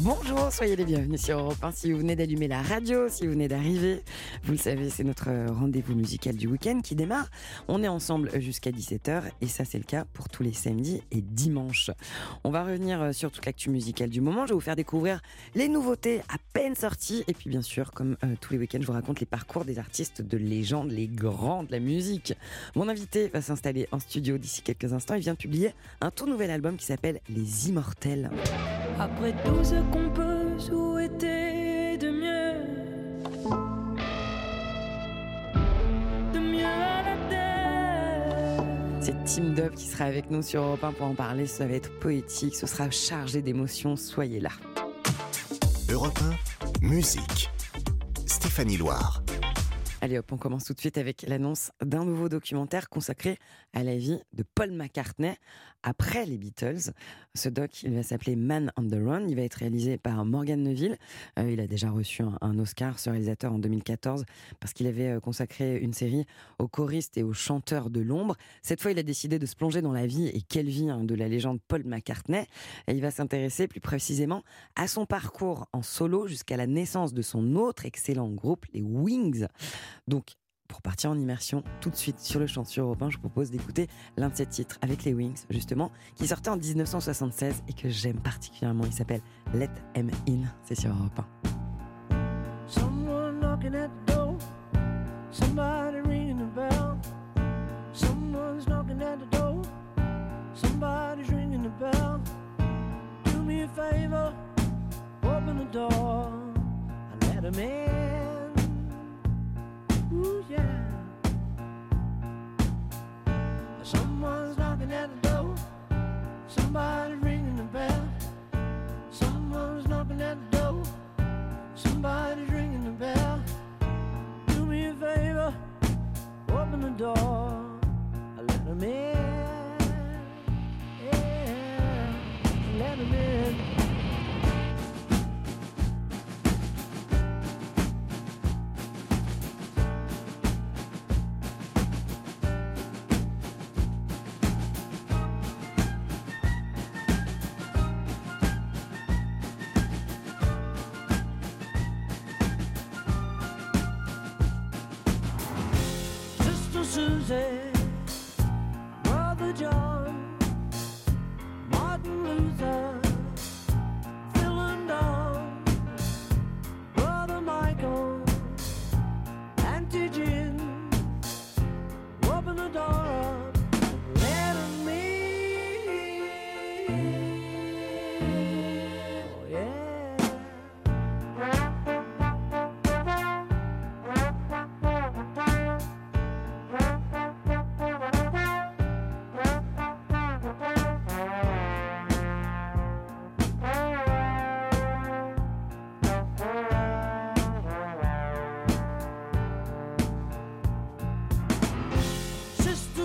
Bonjour, soyez les bienvenus sur Europe 1. Si vous venez d'allumer la radio, si vous venez d'arriver, vous le savez, c'est notre rendez-vous musical du week-end qui démarre. On est ensemble jusqu'à 17h et ça, c'est le cas pour tous les samedis et dimanches. On va revenir sur toute l'actu musicale du moment. Je vais vous faire découvrir les nouveautés à peine sorties et puis, bien sûr, comme euh, tous les week-ends, je vous raconte les parcours des artistes de légende, les grands de la musique. Mon invité va s'installer en studio d'ici quelques instants. Il vient de publier un tout nouvel album qui s'appelle Les Immortels. Après tout ce qu'on peut souhaiter de mieux, de mieux à la terre. C'est Team Dub qui sera avec nous sur Europe 1 pour en parler. Ça va être poétique, ce sera chargé d'émotions. Soyez là. Europe 1, musique. Stéphanie Loire. Allez hop, on commence tout de suite avec l'annonce d'un nouveau documentaire consacré à la vie de Paul McCartney après les Beatles. Ce doc, il va s'appeler Man on the Run. Il va être réalisé par Morgan Neville. Euh, il a déjà reçu un, Oscar, ce réalisateur, en 2014, parce qu'il avait euh, consacré une série aux choristes et aux chanteurs de l'ombre. Cette fois, il a décidé de se plonger dans la vie et quelle vie hein, de la légende Paul McCartney. Il va s'intéresser plus précisément à son parcours en solo jusqu'à la naissance de son autre excellent groupe, les Wings. Donc, pour partir en immersion tout de suite sur le chant sur Europe je vous propose d'écouter l'un de ses titres avec les Wings, justement, qui sortait en 1976 et que j'aime particulièrement. Il s'appelle Let Em In. C'est sur Europe 1. Someone knocking at the door, somebody ringing the bell. Someone's knocking at the door, somebody's ringing the bell. Do me a favor, open the door, and let em in.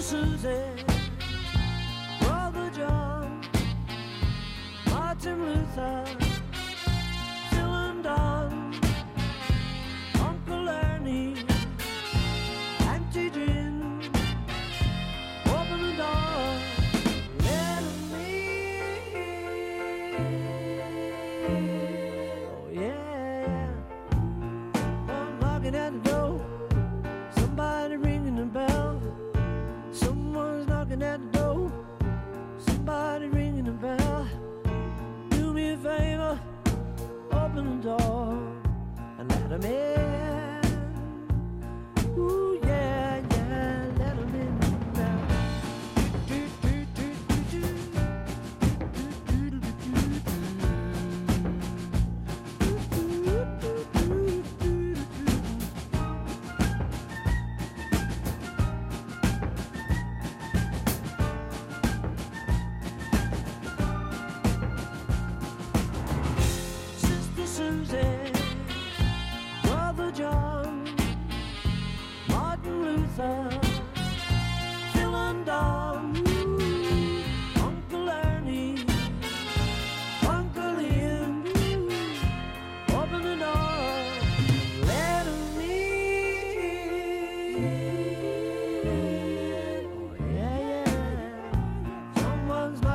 Susie,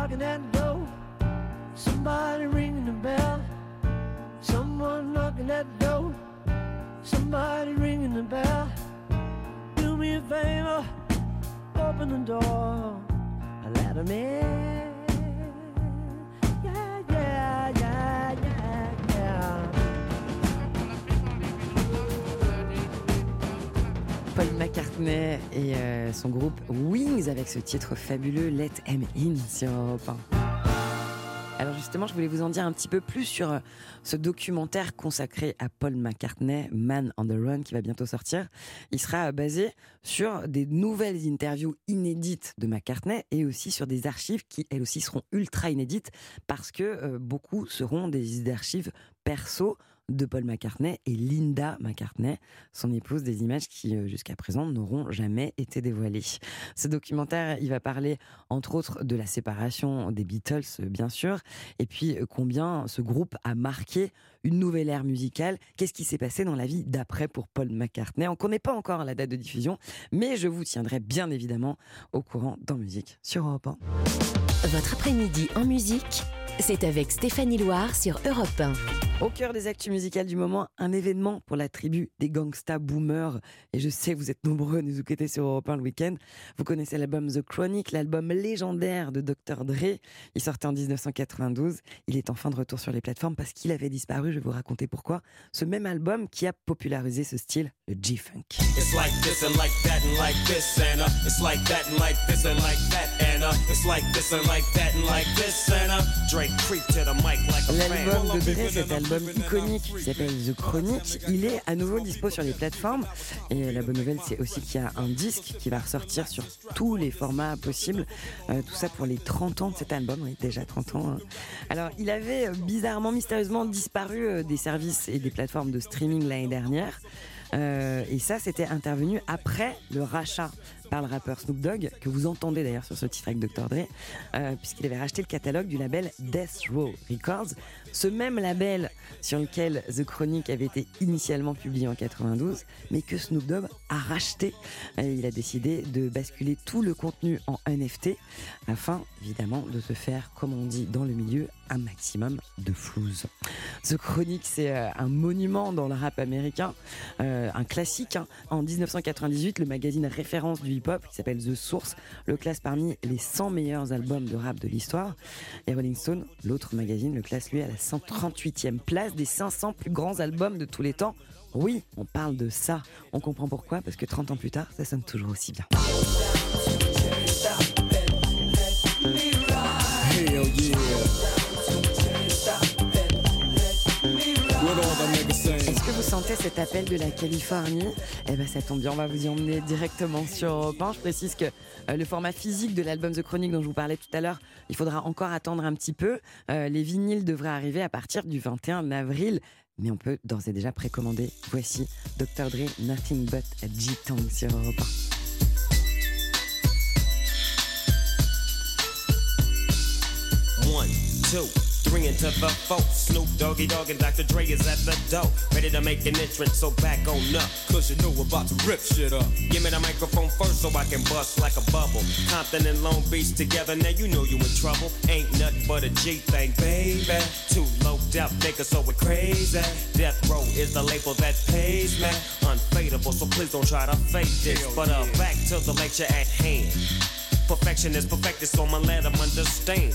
knocking at the door. Somebody ringing the bell. Someone knocking at the door. Somebody ringing the bell. Do me a favor, open the door. Let them in. McCartney et euh, son groupe Wings avec ce titre fabuleux Let Em In sur Europe 1. Alors justement, je voulais vous en dire un petit peu plus sur euh, ce documentaire consacré à Paul McCartney, Man on the Run, qui va bientôt sortir. Il sera euh, basé sur des nouvelles interviews inédites de McCartney et aussi sur des archives qui, elles aussi, seront ultra inédites parce que beaucoup seront des archives perso de Paul McCartney et Linda McCartney, son épouse, des images qui euh, jusqu'à présent n'auront jamais été dévoilées. Ce documentaire, il va parler entre autres de la séparation des Beatles, bien sûr, et puis euh, combien ce groupe a marqué une nouvelle ère musicale. Qu'est-ce qui s'est passé dans la vie d'après pour Paul McCartney? On ne connaît pas encore la date de diffusion, mais je vous tiendrai bien évidemment au courant dans musique sur Europe 1. Votre après-midi en musique, c'est avec Stéphanie Loire sur Europe 1. Au cœur des actus musicales du moment, un événement pour la tribu des gangsta boomers. Et je sais, vous êtes nombreux à nous écouter sur Europe 1 le week-end. Vous connaissez l'album The Chronic, l'album légendaire de Dr. Dre. Il sortait en 1992. Il est enfin de retour sur les plateformes parce qu'il avait disparu. Je vais vous raconter pourquoi. Ce même album qui a popularisé ce style, le G-Funk. It's like this and like that and like this and uh, it's like that and like this and like that and uh, it's like this and like that and like this and uh, Drake L'album de Dre, cet album iconique qui s'appelle The Chronic, il est à nouveau dispo sur les plateformes. Et la bonne nouvelle, c'est aussi qu'il y a un disque qui va ressortir sur tous les formats possibles. Euh, tout ça pour les 30 ans de cet album, oui, déjà 30 ans. hein. Alors, il avait euh, bizarrement, mystérieusement disparu euh, des services et des plateformes de streaming l'année dernière. Et ça, c'était intervenu après le rachat par le rappeur Snoop Dogg, que vous entendez d'ailleurs sur ce titre avec Dr. Dre, puisqu'il avait racheté le catalogue du label Death Row Records, ce même label sur lequel The Chronic avait été initialement publié en 92, mais que Snoop Dogg a racheté. Il a décidé de basculer tout le contenu en NFT, afin évidemment de se faire, comme on dit dans le milieu, un maximum de flouze. The Chronic, c'est euh, un monument dans le rap américain, euh, un classique. hein. En 1998, le magazine référence du hip-hop, qui s'appelle The Source, le classe parmi les 100 meilleurs albums de rap de l'histoire. Et Rolling Stone, l'autre magazine, le classe lui à la 138e place des 500 plus grands albums de tous les temps. Oui, on parle de ça. On comprend pourquoi, parce que 30 ans plus tard, ça sonne toujours aussi bien. Cet appel de la Californie Eh ben ça tombe bien, on va vous y emmener directement sur Europe 1. Je précise que euh, le format physique de l'album The Chronic dont je vous parlais tout à l'heure, il faudra encore attendre un petit peu. Euh, les vinyles devraient arriver à partir du 21 avril. Mais on peut d'ores et déjà précommander. Voici Dr. Dre, Nothing But G-Tong sur Europe 1. One, two, three into the four. Snoop Doggy Dogg and Dr. Dre is at the door, ready to make an entrance. So back on up. Cause you know we're about to rip shit up. Give me the microphone first so I can bust like a bubble. Compton and Long Beach together, now you know you in trouble. Ain't nothing but a G thing, baby. Too low death niggas, so we're crazy. Death Row is the label that pays me. Unfadable, so please don't try to fake this. But uh, back to the lecture at hand. Perfection is perfected, so I'ma let them understand.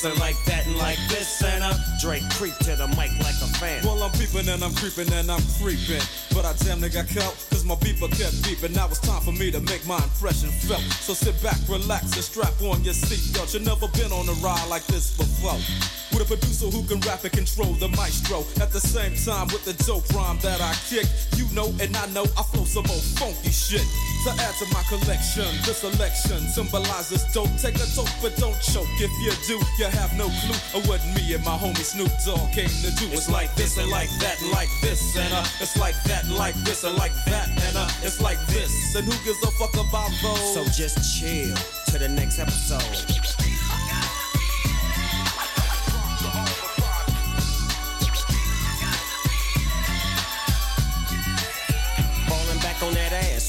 and like that and like this and uh, Drake creep to the mic like a fan. Well, I'm peeping and I'm creeping and I'm creeping. But I damn near got caught, cause my beeper kept beeping. Now it's time for me to make my impression felt. So sit back, relax, and strap on your seatbelt. You've never been on a ride like this before. With a producer who can rap and control the maestro. At the same time, with the dope rhyme that I kick, you know and I know I flow some old funky shit. To add to my collection, this selection symbolizes dope. Take a toke, but don't choke. If you do, you have no clue of what me and my homie Snoop Dogg came to do. It's like this and like that and like this and uh, it's like that and like this and like that and uh, it's like this. And who gives a fuck about those? So just chill to the next episode.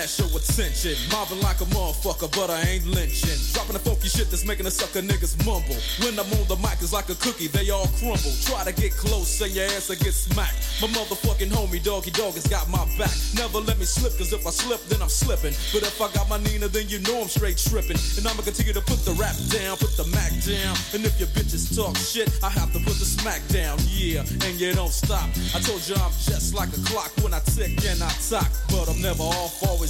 ass show attention. Mobbing like a motherfucker, but I ain't lynching. Dropping the funky shit that's making the sucker niggas mumble. When I'm on the mic, it's like a cookie, they all crumble. Try to get close, and your ass will get smacked. My motherfucking homie, doggy dog, has got my back. Never let me slip, cause if I slip, then I'm slipping. But if I got my Nina, then you know I'm straight tripping. And I'ma continue to put the rap down, put the Mac down. And if your bitches talk shit, I have to put the smack down, yeah. And you don't stop. I told you I'm just like a clock when I tick and I talk. But I'm never off, always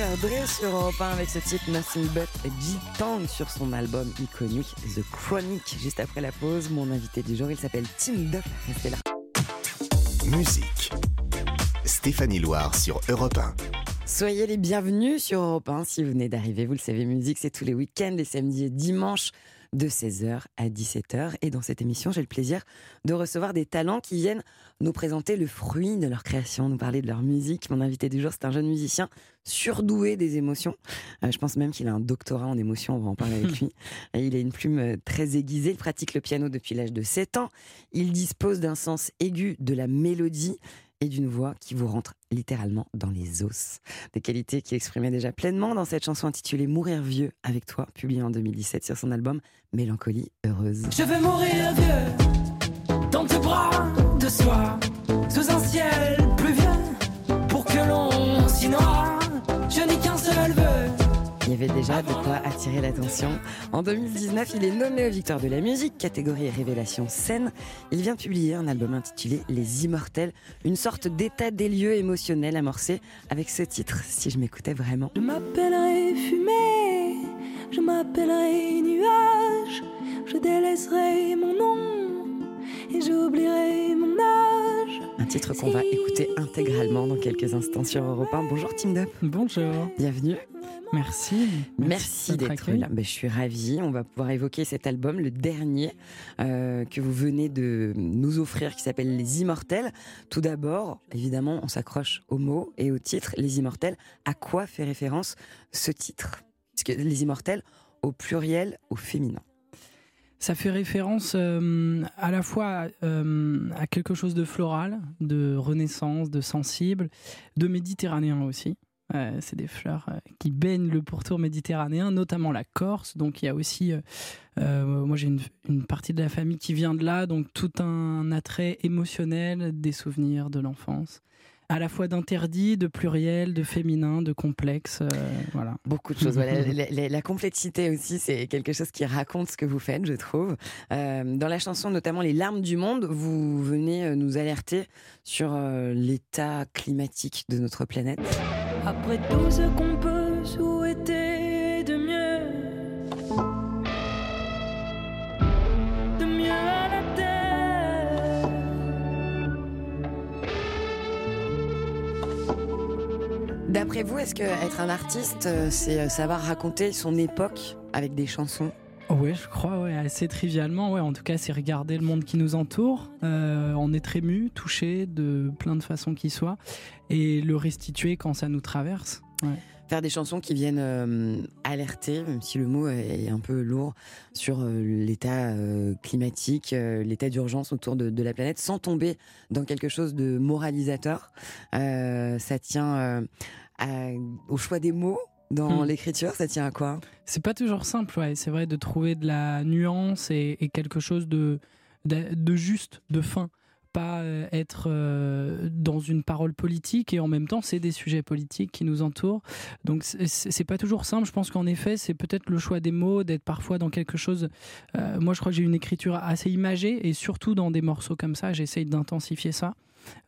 Dr. Dre sur Europe 1 avec ce titre Nothing But G-Town sur son album iconique The Chronic. Juste après la pause, mon invité du jour, il s'appelle Tim Duff. Restez là. Musique. Stéphanie Loire sur Europe 1. Soyez les bienvenus sur Europe 1 si vous venez d'arriver. Vous le savez, musique, c'est tous les week-ends, les samedis et dimanches de 16h à 17h. Et dans cette émission, j'ai le plaisir de recevoir des talents qui viennent nous présenter le fruit de leur création, nous parler de leur musique. Mon invité du jour, c'est un jeune musicien surdoué des émotions. Euh, je pense même qu'il a un doctorat en émotions, on va en parler avec lui. Et il a une plume euh, très aiguisée, il pratique le piano depuis l'âge de 7 ans. Il dispose d'un sens aigu de la mélodie et d'une voix qui vous rentre littéralement dans les os. Des qualités qu'il exprimait déjà pleinement dans cette chanson intitulée Mourir vieux avec toi, publiée en 2017 sur son album Mélancolie heureuse. Je veux mourir vieux dans tes bras de soie, sous un ciel pluvieux, pour que l'on s'y. Je n'ai qu'un seul Il y avait déjà de quoi attirer l'attention. En 2019, il est nommé aux Victoires de la musique, catégorie Révélation scène. Il vient de publier un album intitulé Les Immortels, une sorte d'état des lieux émotionnel amorcé avec ce titre, si je m'écoutais vraiment. Je m'appellerai fumée, je m'appellerai nuage, je délaisserai mon nom et j'oublierai mon âge. Un titre qu'on va écouter intégralement dans quelques instants sur Europe 1. Bonjour Team Dup, Bonjour, bienvenue. Merci. Merci d'être là. Ben, je suis ravie. On va pouvoir évoquer cet album, le dernier euh, que vous venez de nous offrir, qui s'appelle Les Immortels. Tout d'abord, évidemment, on s'accroche au mot et au titre Les Immortels. À quoi fait référence ce titre? Parce que Les Immortels, au pluriel, au féminin. Ça fait référence euh, à la fois euh, à quelque chose de floral, de renaissance, de sensible, de méditerranéen aussi. Euh, c'est des fleurs euh, qui baignent le pourtour méditerranéen, notamment la Corse. Donc il y a aussi, euh, moi j'ai une, une partie de la famille qui vient de là, donc tout un attrait émotionnel des souvenirs de l'enfance, à la fois d'interdit, de pluriel, de féminin, de complexe. voilà. Beaucoup de choses. Voilà, la, la- la complexité aussi, c'est quelque chose qui raconte ce que vous faites, je trouve. Dans la chanson, notamment Les larmes du monde, vous venez nous alerter sur l'état climatique de notre planète. Après tout ce qu'on peut souhaiter de mieux, de mieux à la terre. D'après vous, est-ce que être un artiste, euh, c'est euh, savoir raconter son époque avec des chansons? Ouais, je crois, ouais, assez trivialement. Ouais, en tout cas, c'est regarder le monde qui nous entoure, euh, en être ému, touché de plein de façons qui soient, et le restituer quand ça nous traverse. Faire des chansons qui viennent euh, alerter, même si le mot est un peu lourd, sur euh, l'état euh, climatique, l'état d'urgence autour de, la planète, sans tomber dans quelque chose de moralisateur. Ça tient au choix des mots dans Hmm. l'écriture, ça tient à quoi? C'est pas toujours simple, ouais. C'est vrai de trouver de la nuance et, et quelque chose de, de, de juste, de fin. Pas euh, être euh, dans une parole politique et en même temps, c'est des sujets politiques qui nous entourent. Donc, c'est pas toujours simple. Je pense qu'en effet, c'est peut-être le choix des mots, d'être parfois dans quelque chose. euh, moi, je crois que j'ai une écriture assez imagée et surtout dans des morceaux comme ça, j'essaye d'intensifier ça.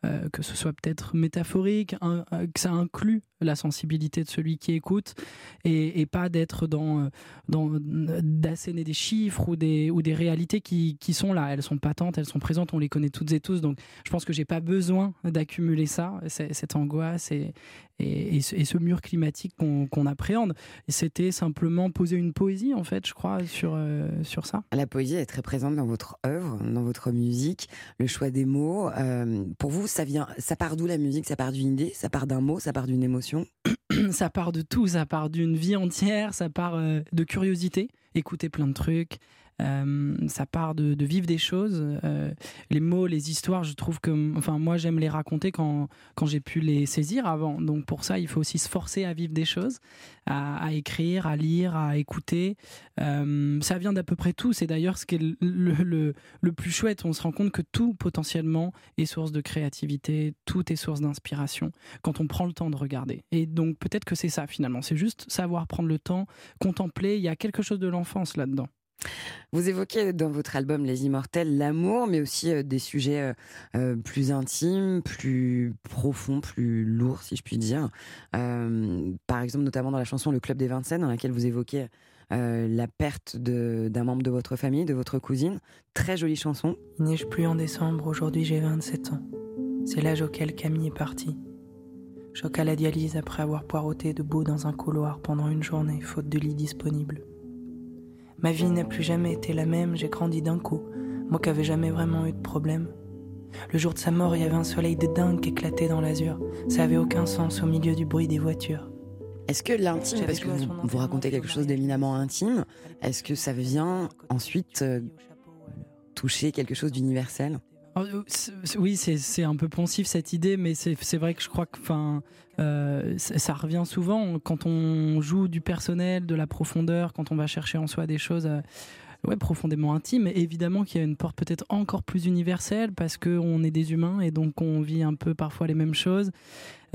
Euh, que ce soit peut-être métaphorique, euh, que ça inclut la sensibilité de celui qui écoute et, pas d'être dans, euh, dans d'asséner des chiffres ou des, ou des réalités qui, qui sont là. Elles sont patentes, elles sont présentes, on les connaît toutes et tous. Donc je pense que j'ai pas besoin d'accumuler ça, cette angoisse et, et, et ce, mur climatique qu'on qu'on appréhende. C'était simplement poser une poésie, en fait, je crois, sur, sur ça. La poésie est très présente dans votre œuvre, dans votre musique, le choix des mots. Pour vous, ça vient, ça part d'où la musique? Ça part d'une idée? Ça part d'un mot? Ça part d'une émotion? Ça part de tout, ça part d'une vie entière, ça part euh, de curiosité, écouter plein de trucs, euh, ça part de, vivre des choses. euh, les mots, les histoires, je trouve que, enfin, moi j'aime les raconter quand, quand j'ai pu les saisir avant. Donc pour ça, il faut aussi se forcer à vivre des choses, à, écrire, à lire, à écouter. Euh, ça vient d'à peu près tout. C'est d'ailleurs ce qui est le- le plus chouette. On se rend compte que tout potentiellement est source de créativité, tout est source d'inspiration quand on prend le temps de regarder. Et donc peut-être que c'est ça finalement. C'est juste savoir prendre le temps, contempler. Il y a quelque chose de l'enfance là-dedans. Vous évoquez dans votre album Les Immortels l'amour, mais aussi euh, des sujets euh, euh, plus intimes, plus profonds, plus lourds, si je puis dire. Par exemple, notamment dans la chanson Le Club des Vincennes, dans laquelle vous évoquez la perte d'un membre de votre famille, de votre cousine. Très jolie chanson. Il neige plus en décembre, aujourd'hui j'ai 27 ans. C'est l'âge auquel Camille est partie. Choc à la dialyse après avoir poireauté debout dans un couloir pendant une journée, faute de lit disponible. Ma vie n'a plus jamais été la même, j'ai grandi d'un coup, moi qui avais jamais vraiment eu de problème. Le jour de sa mort, il y avait un soleil de dingue qui éclatait dans l'azur. Ça avait aucun sens au milieu du bruit des voitures. Est-ce que l'intime, parce que vous, vous racontez quelque chose d'éminemment intime, est-ce que ça vient ensuite euh, toucher quelque chose d'universel? Euh, c'est- Oui, c'est un peu poncif cette idée, mais c'est vrai que je crois que euh, ça revient souvent quand on joue du personnel, de la profondeur, quand on va chercher en soi des choses euh, ouais, profondément intimes. Et évidemment qu'il y a une porte peut-être encore plus universelle parce qu'on est des humains et donc on vit un peu parfois les mêmes choses.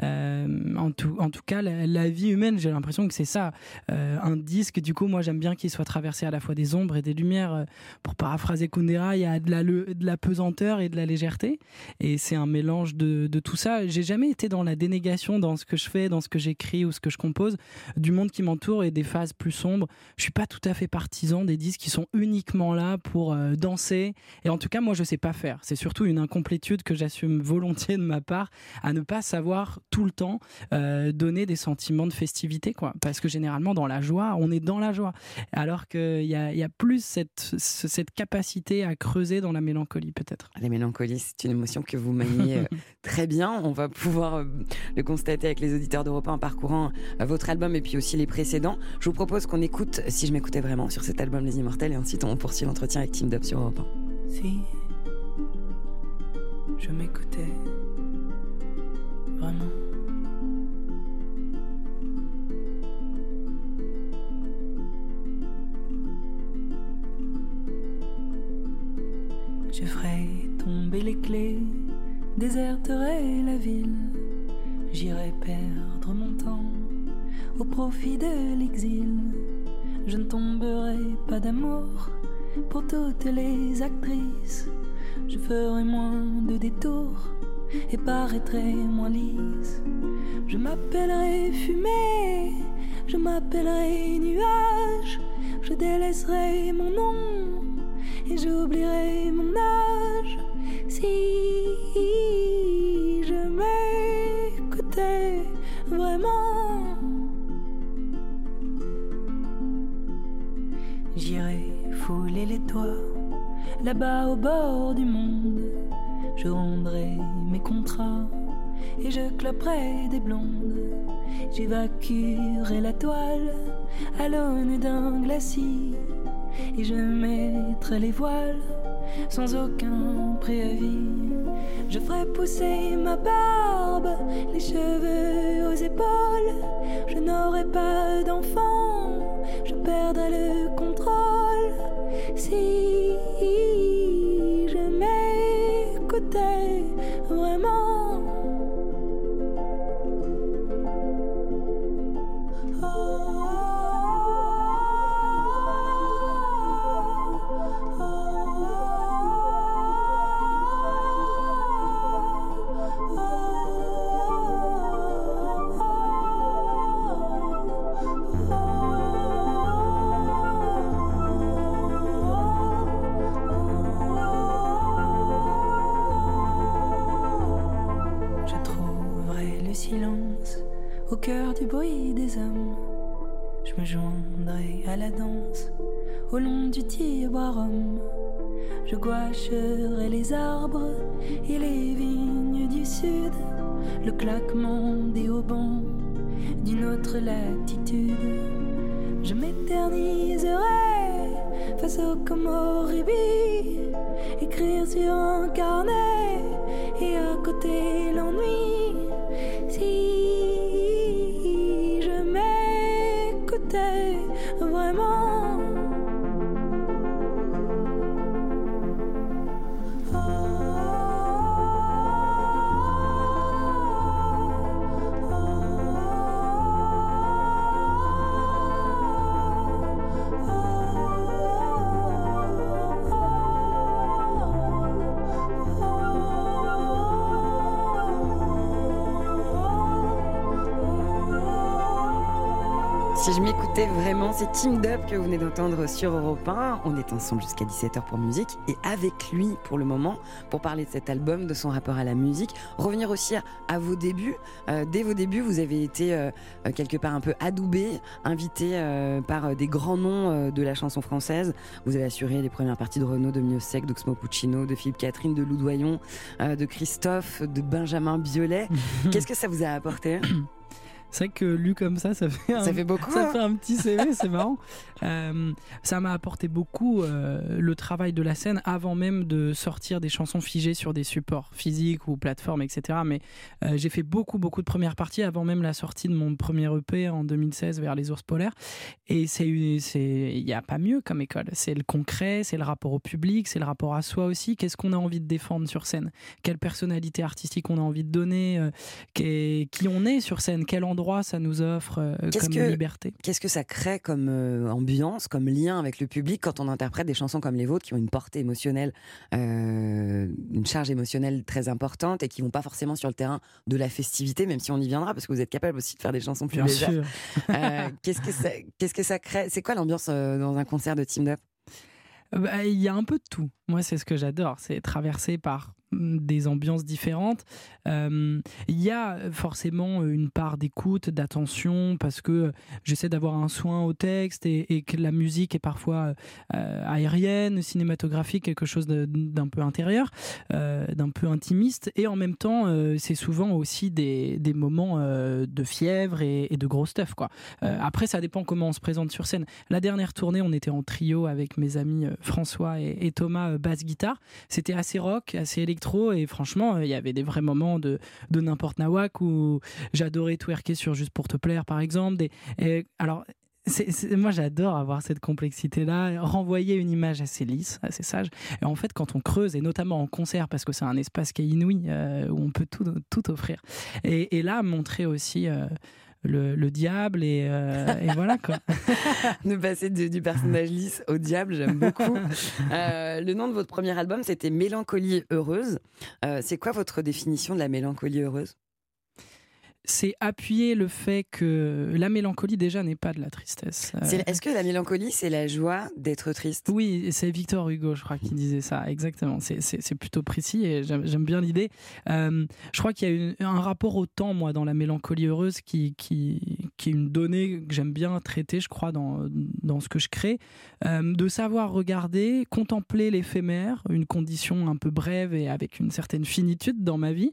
Euh, en, tout, en tout cas, la, vie humaine, j'ai l'impression que c'est ça. Euh, un disque, du coup, moi j'aime bien qu'il soit traversé à la fois des ombres et des lumières. Euh, Pour paraphraser Kundera, il y a de la, de la pesanteur et de la légèreté. Et c'est un mélange de, de tout ça. J'ai jamais été dans la dénégation dans ce que je fais, dans ce que j'écris ou ce que je compose, du monde qui m'entoure et des phases plus sombres. Je suis pas tout à fait partisan des disques qui sont uniquement là pour danser. Et en tout cas, moi, je sais pas faire. C'est surtout une incomplétude que j'assume volontiers de ma part, à ne pas savoir tout le temps euh, donner des sentiments de festivité, quoi. Parce que généralement, dans la joie, on est dans la joie. Alors qu'il y a, il y a plus cette, ce- cette capacité à creuser dans la mélancolie, peut-être. La mélancolie, c'est une émotion que vous maniez euh, très bien. On va pouvoir euh, le constater avec les auditeurs d'Europe 1 en parcourant votre album et puis aussi les précédents. Je vous propose qu'on écoute Si je m'écoutais vraiment sur cet album Les Immortels et ensuite on poursuit l'entretien avec Team Dub sur Europe 1. Si je m'écoutais vraiment. Je ferai tomber les clés, déserterai la ville. J'irai perdre mon temps au profit de l'exil. Je ne tomberai pas d'amour pour toutes les actrices. Je ferai moins de détours et paraîtrai moins lisse. Je m'appellerai fumée, je m'appellerai nuage. Je délaisserai mon nom et j'oublierai mon âge. Si je m'écoutais vraiment. J'irai fouler les toits, là-bas au bord du monde. Je rendrai mes contrats et je cloperai des blondes. J'évacuerai la toile à l'aune d'un glacis et je mettrai les voiles sans aucun préavis. Je ferai pousser ma barbe, les cheveux aux épaules. Je n'aurai pas d'enfant, je perdrai le contrôle. Si Si je m'écoutais vraiment, c'est Team Up que vous venez d'entendre sur Europe 1. On est ensemble jusqu'à 17h pour musique et avec lui pour le moment pour parler de cet album, de son rapport à la musique. Revenir aussi à, à vos débuts. Euh, dès vos débuts, vous avez été euh, euh, quelque part un peu adoubé, invité euh, par des grands noms de la chanson française. Vous avez assuré les premières parties de Renaud, de Miossec, d'Oxmo Puccino, de Philippe Catherine, de Loudoyon, de Christophe, de Benjamin Biolay. Qu'est-ce que ça vous a apporté? C'est vrai que lu comme ça, ça fait un, Ça fait beaucoup. ça hein fait un petit CV, c'est marrant. Euh, ça m'a apporté beaucoup euh, le travail de la scène avant même de sortir des chansons figées sur des supports physiques ou plateformes, etc. Mais euh, j'ai fait beaucoup, beaucoup de premières parties avant même la sortie de mon premier EP en 2016 vers les ours polaires. Et c'est, il n'y a pas mieux comme école. C'est le concret, c'est le rapport au public, c'est le rapport à soi aussi. Qu'est-ce qu'on a envie de défendre sur scène? Quelle personnalité artistique on a envie de donner? Qui, qui on est sur scène? Quel endroit ça nous offre euh, Qu'est-ce comme que- liberté Qu'est-ce que ça crée comme euh, ambiance, comme lien avec le public quand on interprète des chansons comme les vôtres qui ont une portée émotionnelle, euh, une charge émotionnelle très importante et qui vont pas forcément sur le terrain de la festivité, même si on y viendra parce que vous êtes capable aussi de faire des chansons plus Bien légères. Euh, qu'est-ce que ça, qu'est-ce que ça crée? C'est quoi l'ambiance dans un concert de Team Up bah, Il y a un peu de tout. Moi, c'est ce que j'adore. C'est traversé par des ambiances différentes. Euh, Il y a forcément une part d'écoute, d'attention, parce que j'essaie d'avoir un soin au texte et, que la musique est parfois euh, aérienne, cinématographique, quelque chose d'un peu intérieur, euh, d'un peu intimiste. Et en même temps, c'est souvent aussi des, moments de fièvre et, de gros stuff. Quoi. Après, ça dépend comment on se présente sur scène. La dernière tournée, on était en trio avec mes amis François et, et Thomas basse guitare. C'était assez rock, assez électro et franchement, il y avait des vrais moments de, de n'importe nawak où j'adorais twerker sur Juste pour te plaire par exemple. Et alors, c'est- c'est- moi j'adore avoir cette complexité là, renvoyer une image assez lisse, assez sage. Et en fait, quand on creuse, et notamment en concert, parce que c'est un espace qui est inouï, euh, où on peut tout, tout offrir. Et, et là, montrer aussi. euh, le, le diable et, euh, et voilà quoi. De passer de- du personnage lisse au diable, j'aime beaucoup. Euh, le nom de votre premier album, c'était Mélancolie heureuse. Euh, c'est quoi votre définition de la mélancolie heureuse? C'est appuyer le fait que la mélancolie déjà n'est pas de la tristesse. Euh, Est-ce que la mélancolie, c'est la joie d'être triste? Oui, c'est Victor Hugo, je crois, qui disait ça. Exactement. C'est- plutôt précis et j'aime j'aime bien l'idée. Euh, je crois qu'il y a une- un rapport au temps, moi, dans la mélancolie heureuse, qui, qui, qui est une donnée que j'aime bien traiter, je crois, dans, dans ce que je crée. Euh, de savoir regarder, contempler l'éphémère, une condition un peu brève et avec une certaine finitude dans ma vie,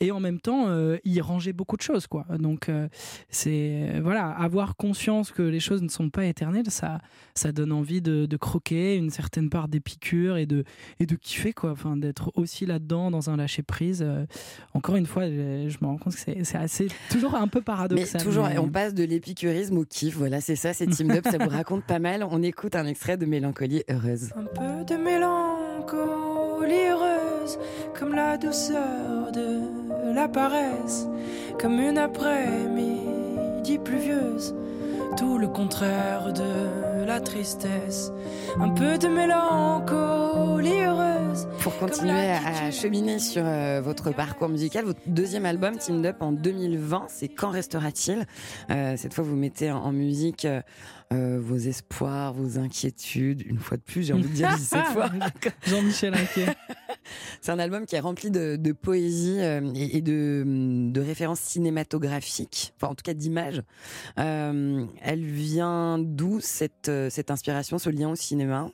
et en même temps euh, y ranger beaucoup de choses, quoi. Donc, euh, c'est voilà, avoir conscience que les choses ne sont pas éternelles, ça, ça donne envie de, de croquer une certaine part d'épicure et de, et de kiffer, quoi. Enfin, d'être aussi là-dedans, dans un lâcher prise. Euh, encore une fois, je, je me rends compte que c'est c'est assez, toujours un peu Mais paradoxal. toujours, mais- on passe de l'épicurisme au kiff. Voilà, c'est ça, c'est Team Up, ça vous raconte pas mal. On écoute un extrait de Mélancolie heureuse. Un peu de mélancolie heureuse, comme la douceur de la paresse, comme une après-midi pluvieuse, tout le contraire de la tristesse. Un peu de mélancolie heureuse. Pour continuer à cheminer sur euh, votre parcours musical, votre deuxième album, Team Up, en 2020, c'est Quand restera-t-il? Euh, Cette fois, vous mettez en, en musique euh, euh, vos espoirs, vos inquiétudes. Une fois de plus, j'ai envie de dire cette fois. Jean-Michel Inquiet. C'est un album qui est rempli de, de poésie euh, et, et de, de références cinématographiques, enfin en tout cas d'images. Euh, elle vient d'où cette, cette inspiration, ce lien au cinéma?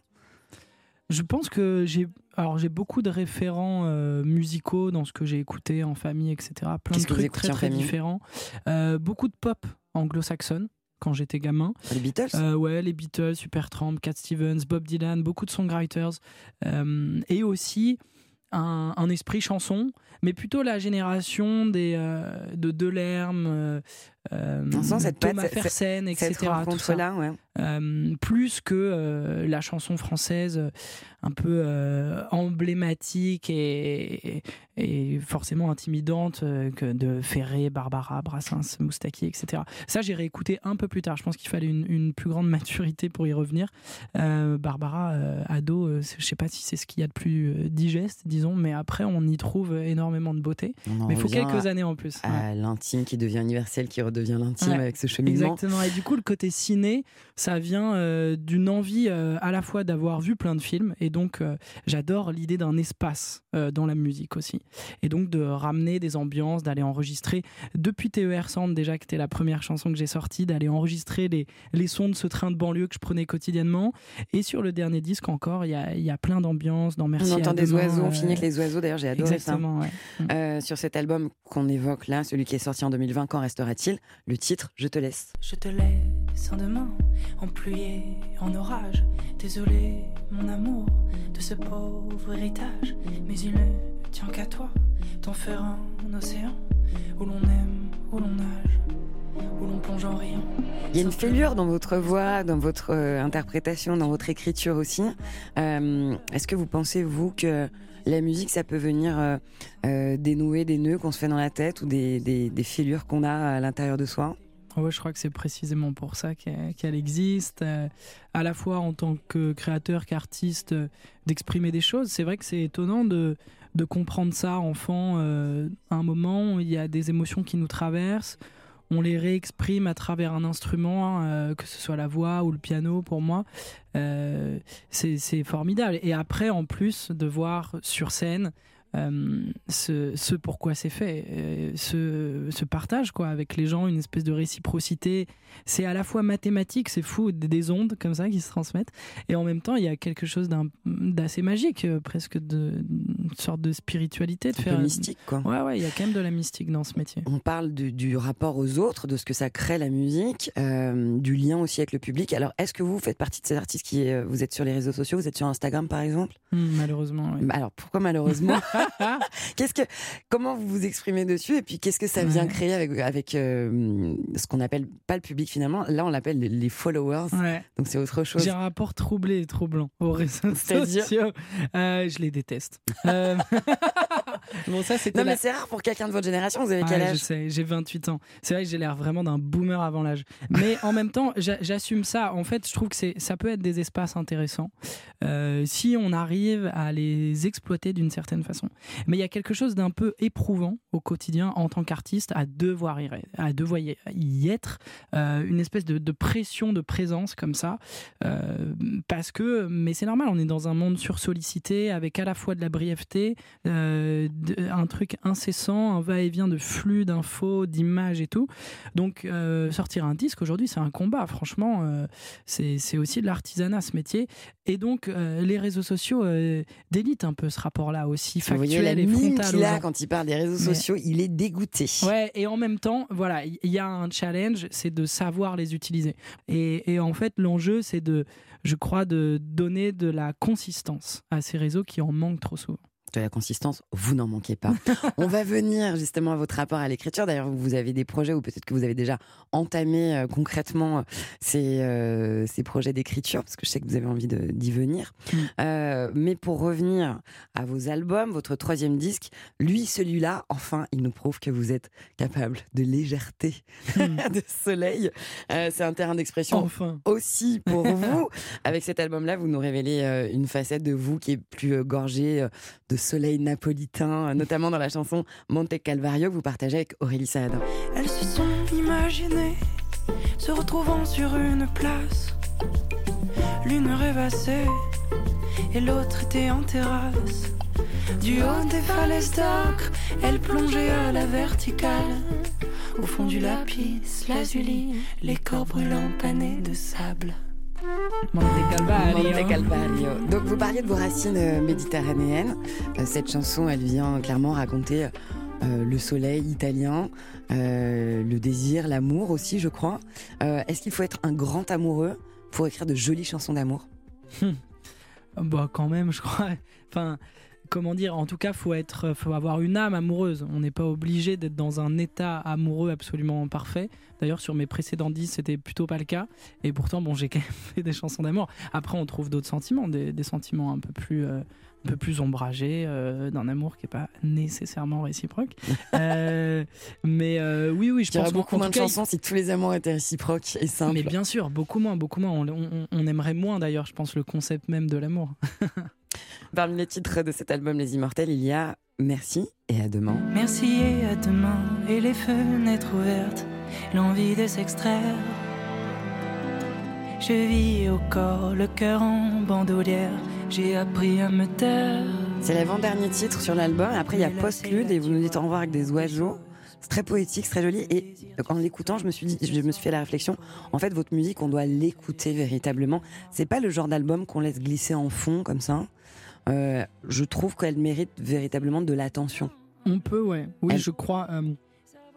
Je pense que j'ai alors j'ai beaucoup de référents euh, musicaux dans ce que j'ai écouté en famille, etc. Plein de trucs très très différents. Euh, beaucoup de pop anglo-saxonne quand j'étais gamin. Les Beatles Euh, ouais, les Beatles, Supertramp, Cat Stevens, Bob Dylan, beaucoup de songwriters. Euh, et aussi un, un esprit chanson, mais plutôt la génération des, euh, de Delerme, euh, cette Thomas cette- Fersen, etc. Cette rencontre-là, ouais. Euh, plus que euh, la chanson française euh, un peu emblématique et, et forcément intimidante que de Ferré, Barbara, Brassens, Moustaki, etc. Ça, j'ai réécouté un peu plus tard. Je pense qu'il fallait une, une plus grande maturité pour y revenir. Barbara, ado, je sais pas si c'est ce qu'il y a de plus digeste, disons, mais après, on y trouve énormément de beauté. Mais il faut quelques à- années en plus. ouais. l'intime qui devient universel, qui redevient l'intime Ouais, avec ce cheminement. Exactement. Et du coup, le côté ciné, ça vient euh, d'une envie euh, à la fois d'avoir vu plein de films, et donc euh, j'adore l'idée d'un espace euh, dans la musique aussi. Et donc de ramener des ambiances, d'aller enregistrer, depuis TER Sound déjà, qui était la première chanson que j'ai sortie, d'aller enregistrer les, les sons de ce train de banlieue que je prenais quotidiennement. Et sur le dernier disque encore, il y a, il y a plein d'ambiances dans Merci on à entend des demain, oiseaux, on euh, finit avec les oiseaux. D'ailleurs, j'ai adoré Exactement, ouais. ça. Euh, sur cet album qu'on évoque là, celui qui est sorti en 2020, Quand restera-t-il? Le titre, Je te laisse. Je te laisse en demain, en pluie et en orage. Désolé, mon amour, de ce pauvre héritage. Mais il ne tient qu'à toi d'en faire un océan où l'on aime, où l'on nage, où l'on plonge en riant. Il y a une fêlure dans votre voix, dans votre euh, interprétation, dans votre écriture aussi. Euh, Est-ce que vous pensez, vous, que la musique, ça peut venir euh, euh, dénouer des nœuds qu'on se fait dans la tête ou des, des, des fêlures qu'on a à l'intérieur de soi? Ouais, je crois que c'est précisément pour ça qu'elle existe, euh, à la fois en tant que créateur qu'artiste, euh, d'exprimer des choses. C'est vrai que c'est étonnant de, comprendre ça enfant. euh, à un moment, il y a des émotions qui nous traversent, on les réexprime à travers un instrument, que ce soit la voix ou le piano pour moi. C'est formidable. Et après, en plus, de voir sur scène euh, ce, ce pourquoi c'est fait, euh, ce, ce partage quoi avec les gens, une espèce de réciprocité. C'est à la fois mathématique, c'est fou, des- des ondes comme ça qui se transmettent, et en même temps il y a quelque chose d'assez magique, euh, presque de une sorte de spiritualité, de Un faire peu mystique, quoi. Ouais, ouais, il y a quand même de la mystique dans ce métier. On parle du, du rapport aux autres, de ce que ça crée la musique, euh, du lien aussi avec le public. Alors, est-ce que vous faites partie de ces artistes qui, euh, vous êtes sur les réseaux sociaux, vous êtes sur Instagram par exemple? Hmm, malheureusement. oui. Bah Alors, pourquoi malheureusement? Qu'est-ce que, comment vous vous exprimez dessus et puis qu'est-ce que ça vient Ouais. créer avec, avec euh, ce qu'on appelle pas le public finalement? Là, on l'appelle les- les followers. Ouais. Donc c'est autre chose. J'ai un rapport troublé et troublant aux réseaux sociaux. Je les déteste. Euh, Bon, ça, c'était Non, la- mais c'est rare pour quelqu'un de votre génération. Vous avez quel je âge? sais, j'ai 28 ans. C'est vrai que j'ai l'air vraiment d'un boomer avant l'âge. Mais en même temps, j'a- j'assume ça. En fait, je trouve que ça peut être des espaces intéressants euh, si on arrive à les exploiter d'une certaine façon. Mais il y a quelque chose d'un peu éprouvant au quotidien en tant qu'artiste à devoir y, à devoir y y être, euh, une espèce de, de pression de présence comme ça. euh, parce que, mais c'est normal, on est dans un monde sursollicité avec à la fois de la brièveté, euh, un truc incessant, un va-et-vient de flux d'infos, d'images et tout. Donc euh, sortir un disque aujourd'hui, c'est un combat. Franchement, euh, c'est aussi de l'artisanat ce métier. Et donc euh, les réseaux sociaux délitent un peu ce rapport-là aussi, factuel et frontal. gens. quand il parle des réseaux Mais- sociaux. Il est dégoûté. Ouais, et en même temps, voilà, il y a un challenge, c'est de savoir les utiliser. Et, et en fait, l'enjeu, c'est de, je crois, de donner de la consistance à ces réseaux qui en manquent trop souvent. De la consistance, vous n'en manquez pas. On va venir justement à votre rapport à l'écriture. D'ailleurs, vous avez des projets ou peut-être que vous avez déjà entamé euh, concrètement euh, ces, euh, ces projets d'écriture, parce que je sais que vous avez envie d'y venir. Mm. Euh, mais pour revenir à vos albums, votre troisième disque, lui, celui-là, enfin, il nous prouve que vous êtes capable de légèreté, de soleil. C'est un terrain d'expression Enfin. aussi pour vous. Avec cet album-là, vous nous révélez une facette de vous qui est plus gorgée de soleil napolitain, notamment dans la chanson Monte Calvario que vous partagez avec Aurélie Saada. Elles se sont imaginées se retrouvant sur une place. L'une rêvassée et l'autre était en terrasse. Du haut des falaises d'ocre, elle plongeait à la verticale. Au fond du lapis, lazuli, les corps brûlants panés de sable. Monte Calvario. Monte Calvario. Donc vous parliez de vos racines euh, méditerranéennes. Euh, Cette chanson, elle vient clairement raconter euh, le soleil italien, euh, le désir, l'amour aussi, je crois. Euh, Est-ce qu'il faut être un grand amoureux pour écrire de jolies chansons d'amour? Bah quand même, je crois. Enfin, comment dire En tout cas, faut être, faut avoir une âme amoureuse. On n'est pas obligé d'être dans un état amoureux absolument parfait. D'ailleurs, sur mes précédents disques, c'était plutôt pas le cas. Et pourtant, bon, j'ai quand même fait des chansons d'amour. Après, on trouve d'autres sentiments, des, des sentiments un peu plus, euh, un peu plus ombragés, euh, d'un amour qui est pas nécessairement réciproque. Euh, mais oui, oui, je pense beaucoup qu'en moins de il chansons si tous les amours étaient réciproques et simples. mais bien sûr, beaucoup moins, beaucoup moins. On, on- on aimerait moins d'ailleurs, je pense, le concept même de l'amour. Parmi les titres de cet album Les Immortels, il y a Merci et à demain. Merci et à demain, et les fenêtres ouvertes, l'envie de s'extraire. Je vis au corps, le cœur en bandoulière, j'ai appris à me taire. C'est l'avant-dernier titre sur l'album. Après, il y a Postlude et vous nous dites au revoir avec des oiseaux. C'est très poétique, c'est très joli. Et en l'écoutant, je me suis dit, je me suis fait la réflexion. En fait, votre musique, on doit l'écouter véritablement. C'est pas le genre d'album qu'on laisse glisser en fond comme ça. Euh, je trouve qu'elle mérite véritablement de l'attention. On peut, ouais. Oui, Elle- je crois. euh,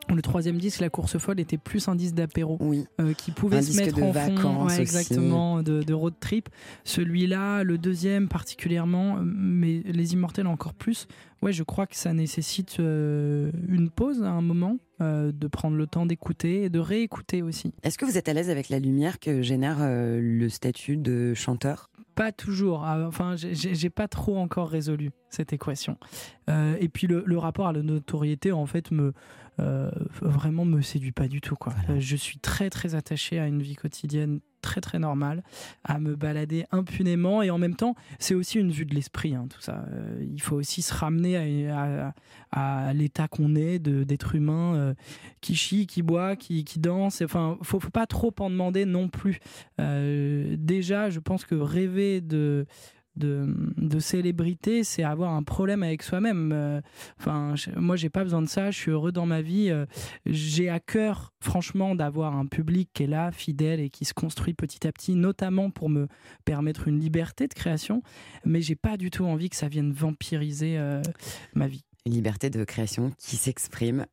le troisième disque, La course folle, était plus un disque d'apéro. Oui. euh, qui pouvait Un se disque mettre de en vacances fond, ouais, exactement, de, de road trip. Celui-là, le deuxième particulièrement, euh, mais les Immortels encore plus. Ouais, je crois que ça nécessite une pause à un moment, de prendre le temps d'écouter et de réécouter aussi. Est-ce que vous êtes à l'aise avec la lumière que génère le statut de chanteur? Pas toujours. Ah, Enfin, j'ai- pas trop encore résolu cette équation. Euh, et puis le, le rapport à la notoriété, en fait, me euh, vraiment me séduit pas du tout. Quoi. Euh, je suis très très attaché à une vie quotidienne très très normale, à me balader impunément et en même temps, c'est aussi une vue de l'esprit. hein, tout ça. Euh, il faut aussi se ramener à, l'état qu'on est d'être humain euh, qui chie, qui boit, qui, qui danse. Enfin, faut, faut pas trop en demander non plus. Euh, déjà, je pense que rêver de de, célébrité, c'est avoir un problème avec soi-même. Euh, Enfin, je- moi, j'ai pas besoin de ça. Je suis heureux dans ma vie. Euh, j'ai à cœur, franchement, d'avoir un public qui est là, fidèle et qui se construit petit à petit, notamment pour me permettre une liberté de création. Mais j'ai pas du tout envie que ça vienne vampiriser euh, ma vie. Liberté de création qui s'exprime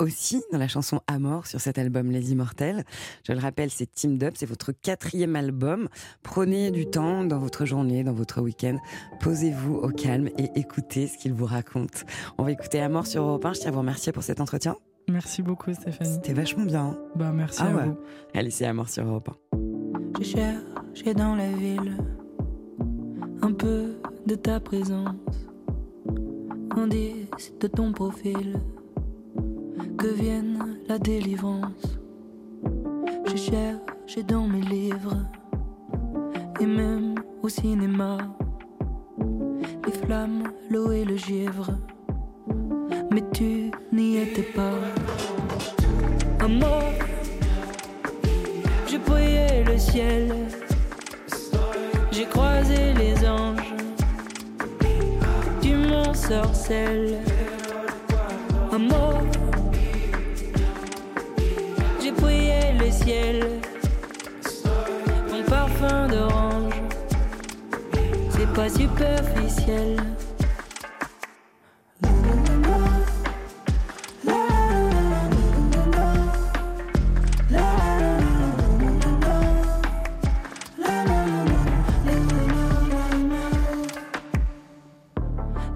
aussi dans la chanson Amor sur cet album Les Immortels. Je le rappelle, c'est Teamed Up, c'est votre quatrième album. Prenez du temps dans votre journée, dans votre week-end. Posez-vous au calme et écoutez ce qu'il vous raconte. On va écouter Amor sur Europe 1. Je tiens à vous remercier pour cet entretien. Merci beaucoup, Stéphanie. C'était vachement bien. hein Bah, merci Ah à ouais. vous. Allez, c'est Amor sur Europe 1. J'ai cherché dans la ville un peu de ta présence, indice de ton profil. Que vienne la délivrance. J'ai cherché dans mes livres et même au cinéma les flammes, l'eau et le givre. Mais tu n'y étais pas. Un mot, j'ai prié le ciel. J'ai croisé les anges. Tu m'en sorcelles. Mot, Ton parfum d'orange, c'est pas superficiel.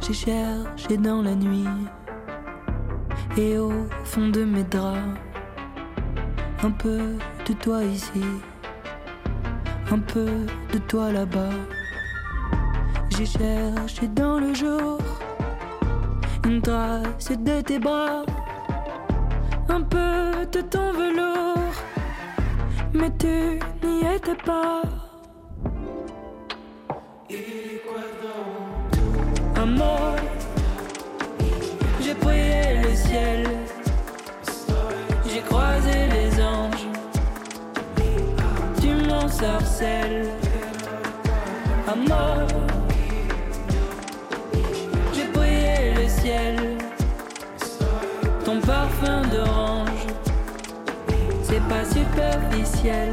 J'ai cherché dans la nuit et au fond de mes draps un peu de toi ici, un peu de toi là-bas. J'ai cherché dans le jour une trace de tes bras, un peu de ton velours, mais tu n'y étais pas. Tu m'en sorcelles. Amor, j'ai prié le ciel, ton parfum d'orange, c'est pas superficiel.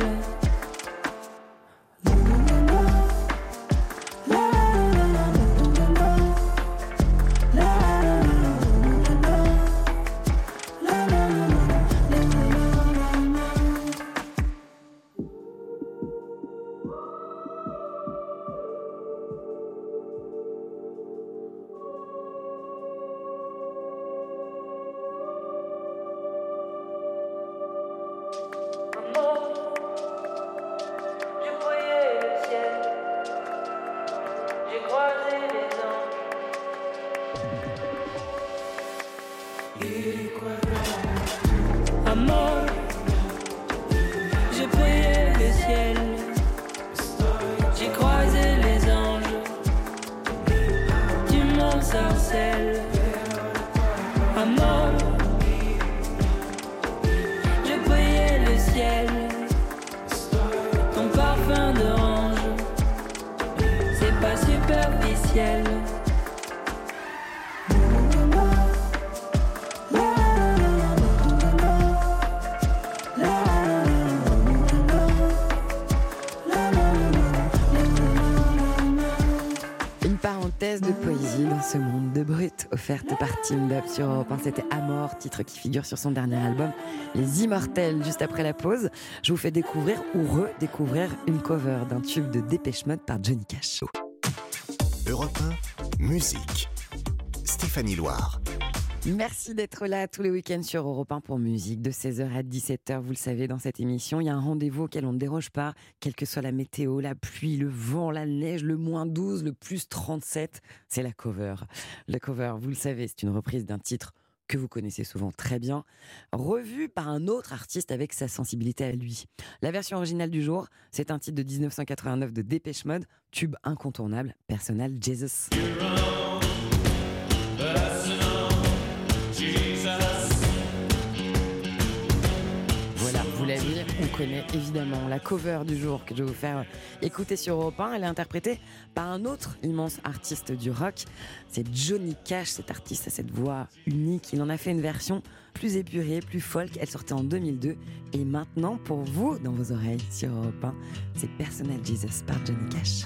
Amor, de poésie dans ce monde de brut offerte par Team Up sur Europe 1. C'était Amor, titre qui figure sur son dernier album Les Immortels. Juste après la pause, je vous fais découvrir ou redécouvrir une cover d'un tube de Dépêche Mode par Johnny Cash. Europe 1, musique. Stéphanie Loire. Merci d'être là tous les week-ends sur Europe 1 pour musique, de 16h à 17h. Vous le savez, dans cette émission, il y a un rendez-vous auquel on ne déroge pas, quelle que soit la météo, la pluie, le vent, la neige, le moins 12, le plus 37. C'est la cover. La cover, vous le savez, c'est une reprise d'un titre que vous connaissez souvent très bien, revu par un autre artiste avec sa sensibilité à lui. La version originale du jour, c'est un titre de 1989 de Dépêche Mode, tube incontournable, Personal Jesus. On connaît évidemment la cover du jour que je vais vous faire écouter sur Europe 1. Elle est interprétée par un autre immense artiste du rock. C'est Johnny Cash, cet artiste a cette voix unique. Il en a fait une version plus épurée, plus folk. Elle sortait en 2002. Et maintenant, pour vous, dans vos oreilles sur Europe 1, c'est Personal Jesus par Johnny Cash.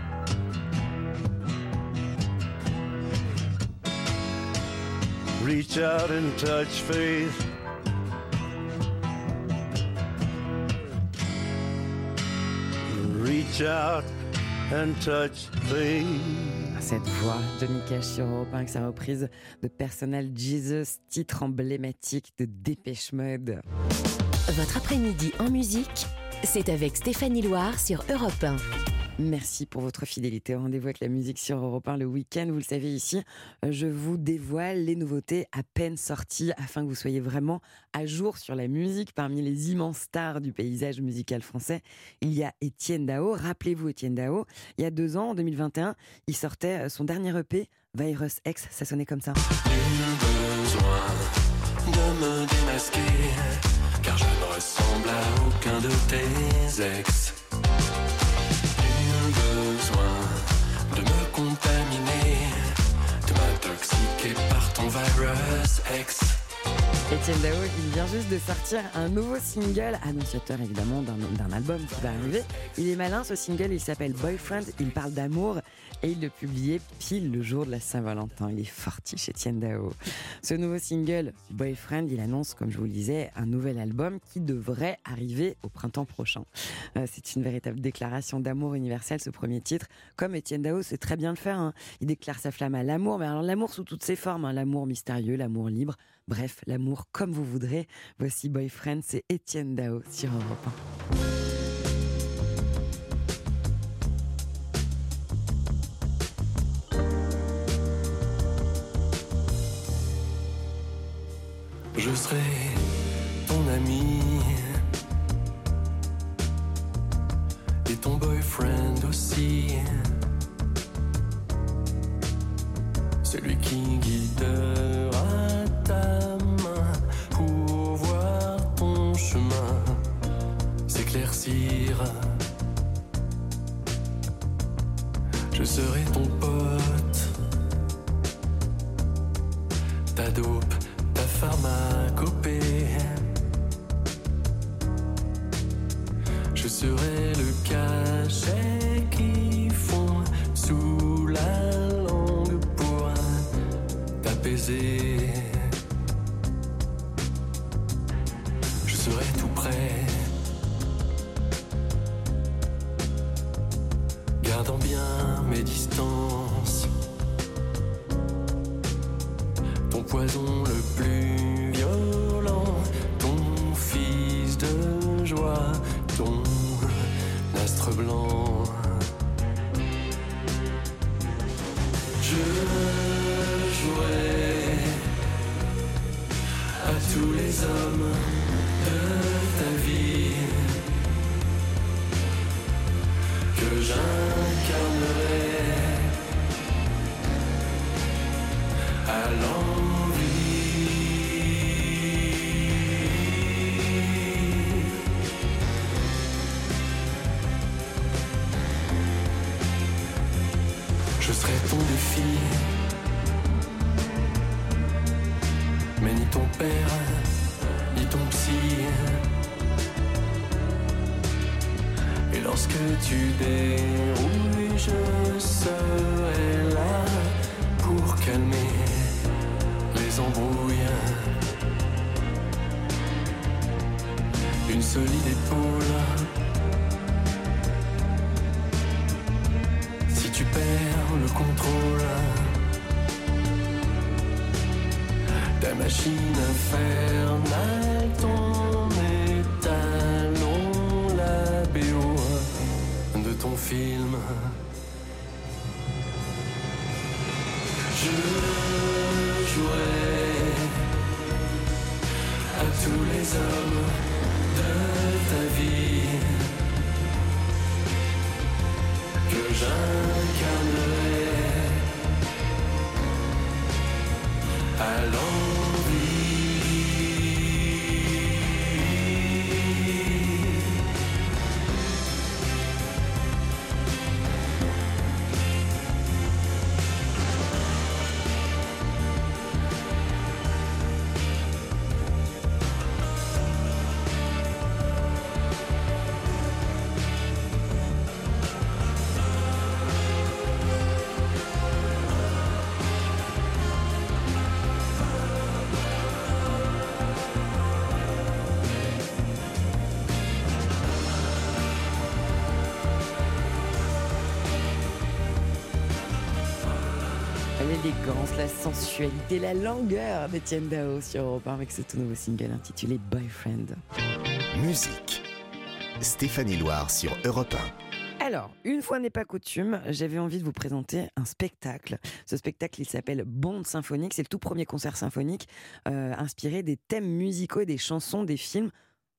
Reach out and touch faith. Reach out and touch faith. Cette voix, Johnny Cash sur Europe 1, avec sa reprise de Personal Jesus, titre emblématique de Dépêche Mode. Votre après-midi en musique, c'est avec Stéphanie Loire sur Europe 1. Merci pour votre fidélité. Rendez-vous avec la musique sur Europe 1 le week-end. Vous le savez ici, euh, je vous dévoile les nouveautés à peine sorties afin que vous soyez vraiment à jour sur la musique. Parmi les immenses stars du paysage musical français, il y a Étienne Dao. Rappelez-vous Étienne Dao, il y a deux ans, en 2021, il sortait euh, son dernier EP, Virus X. Ça sonnait comme ça. de me démasquer, car je ne ressemble à aucun de tes ex. Besoin de m'intoxiquer par ton virus X. Etienne Dao, il vient juste de sortir un nouveau single, annonciateur évidemment d'un album qui va arriver. Il est malin, ce single, il s'appelle Boyfriend, il parle d'amour et il le publiait pile le jour de la Saint-Valentin. Il est fortiche, Etienne Dao. Ce nouveau single, Boyfriend, il annonce, comme je vous le disais, un nouvel album qui devrait arriver au printemps prochain. Euh, C'est une véritable déclaration d'amour universel, ce premier titre. Comme Etienne Dao sait très bien le faire, hein. il déclare sa flamme à l'amour, mais alors l'amour sous toutes ses formes, hein. l'amour mystérieux, l'amour libre, bref, l'amour comme vous voudrez. Voici Boyfriend, c'est Étienne Dao sur Europe 1. Je serai ton ami et ton boyfriend aussi. Celui qui guidera lorsque tu dérouilles, je serai là pour calmer les embrouilles. Une solide épaule. Si tu perds le contrôle, ta machine infernale, ton film. Sensualité, la langueur d'Etienne Dao sur Europe 1 avec ce tout nouveau single intitulé Boyfriend. Musique. Stéphanie Loire sur Europe Alors, une fois n'est pas coutume, j'avais envie de vous présenter un spectacle. Ce spectacle, il s'appelle Bond symphonique. C'est le tout premier concert symphonique euh, inspiré des thèmes musicaux et des chansons des films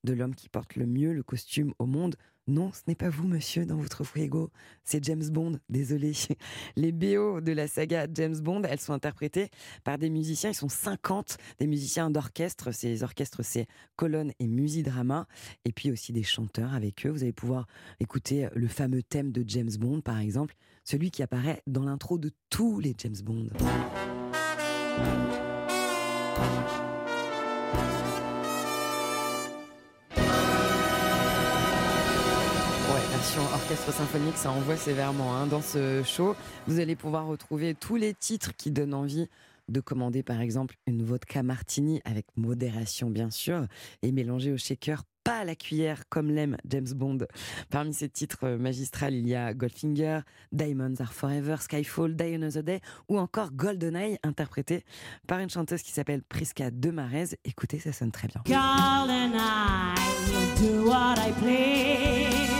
de l'homme qui porte le mieux le costume au monde. Non, ce n'est pas vous, monsieur, dans votre frigo. C'est James Bond, désolé. Les BO de la saga James Bond, elles sont interprétées par des musiciens. Ils sont 50, des musiciens d'orchestre. Ces orchestres, c'est colonne et musidrama. Et puis aussi des chanteurs avec eux. Vous allez pouvoir écouter le fameux thème de James Bond, par exemple. Celui qui apparaît dans l'intro de tous les James Bond. Orchestre symphonique, ça envoie sévèrement. hein. Dans ce show, vous allez pouvoir retrouver tous les titres qui donnent envie de commander par exemple une vodka martini avec modération bien sûr et mélanger au shaker pas à la cuillère comme l'aime James Bond. Parmi ces titres euh, magistrales, il y a Goldfinger, Diamonds Are Forever, Skyfall, Die Another Day ou encore GoldenEye interprété par une chanteuse qui s'appelle Priska Demarez. Écoutez, ça sonne très bien. Golden eye, you do what I please.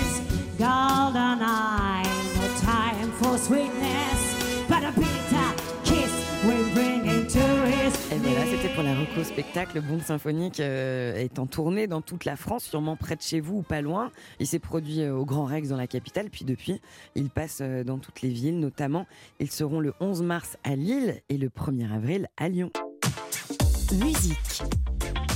Golden eye, no time for sweetness, but a bitter kiss will bring him to his Et voilà, c'était pour la Reco spectacle. Bond Symphonique euh, est en tournée dans toute la France, sûrement près de chez vous ou pas loin. Il s'est produit euh, au Grand Rex dans la capitale, puis depuis, il passe euh, dans toutes les villes, notamment. Ils seront le 11 mars à Lille et le 1er avril à Lyon. Musique.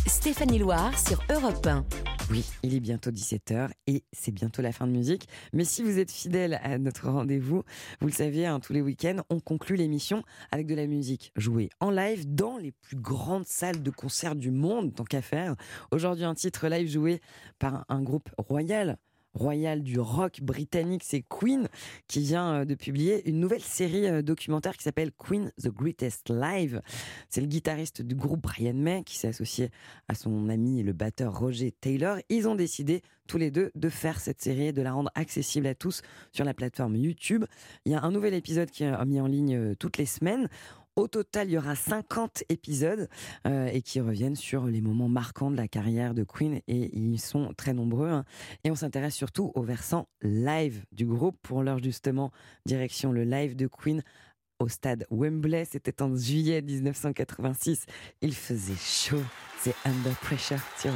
Stéphanie Loire sur Europe 1. Oui, il est bientôt 17h et c'est bientôt la fin de musique. Mais si vous êtes fidèle à notre rendez-vous, vous le savez, hein, tous les week-ends, on conclut l'émission avec de la musique jouée en live dans les plus grandes salles de concert du monde, tant qu'à faire. Aujourd'hui, un titre live joué par un groupe royal royal du rock britannique, c'est Queen, qui vient euh, de publier une nouvelle série euh, documentaire qui s'appelle Queen The Greatest Live. C'est le guitariste du groupe Brian May qui s'est associé à son ami le batteur Roger Taylor. Ils ont décidé tous les deux de faire cette série et de la rendre accessible à tous sur la plateforme YouTube. Il y a un nouvel épisode qui est mis en ligne euh, toutes les semaines. Au total, il y aura 50 épisodes euh, et qui reviennent sur les moments marquants de la carrière de Queen et ils sont très nombreux. hein. Et on s'intéresse surtout au versant live du groupe. Pour l'heure justement, direction le live de Queen au stade Wembley. C'était en juillet 1986. Il faisait chaud. C'est Under Pressure sur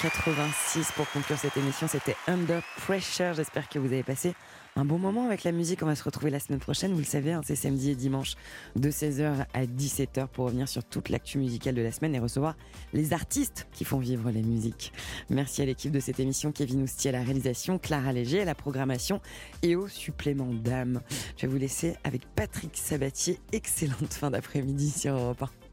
86 pour conclure cette émission. C'était Under Pressure. J'espère que vous avez passé un bon moment avec la musique. On va se retrouver la semaine prochaine. Vous le savez, hein, c'est samedi et dimanche de 16h à 17h pour revenir sur toute l'actu musicale de la semaine et recevoir les artistes qui font vivre la musique. Merci à l'équipe de cette émission, Kevin Ousti à la réalisation, Clara Léger à la programmation et au supplément d'âme. Je vais vous laisser avec Patrick Sabatier. Excellente fin d'après-midi sur Europe 1.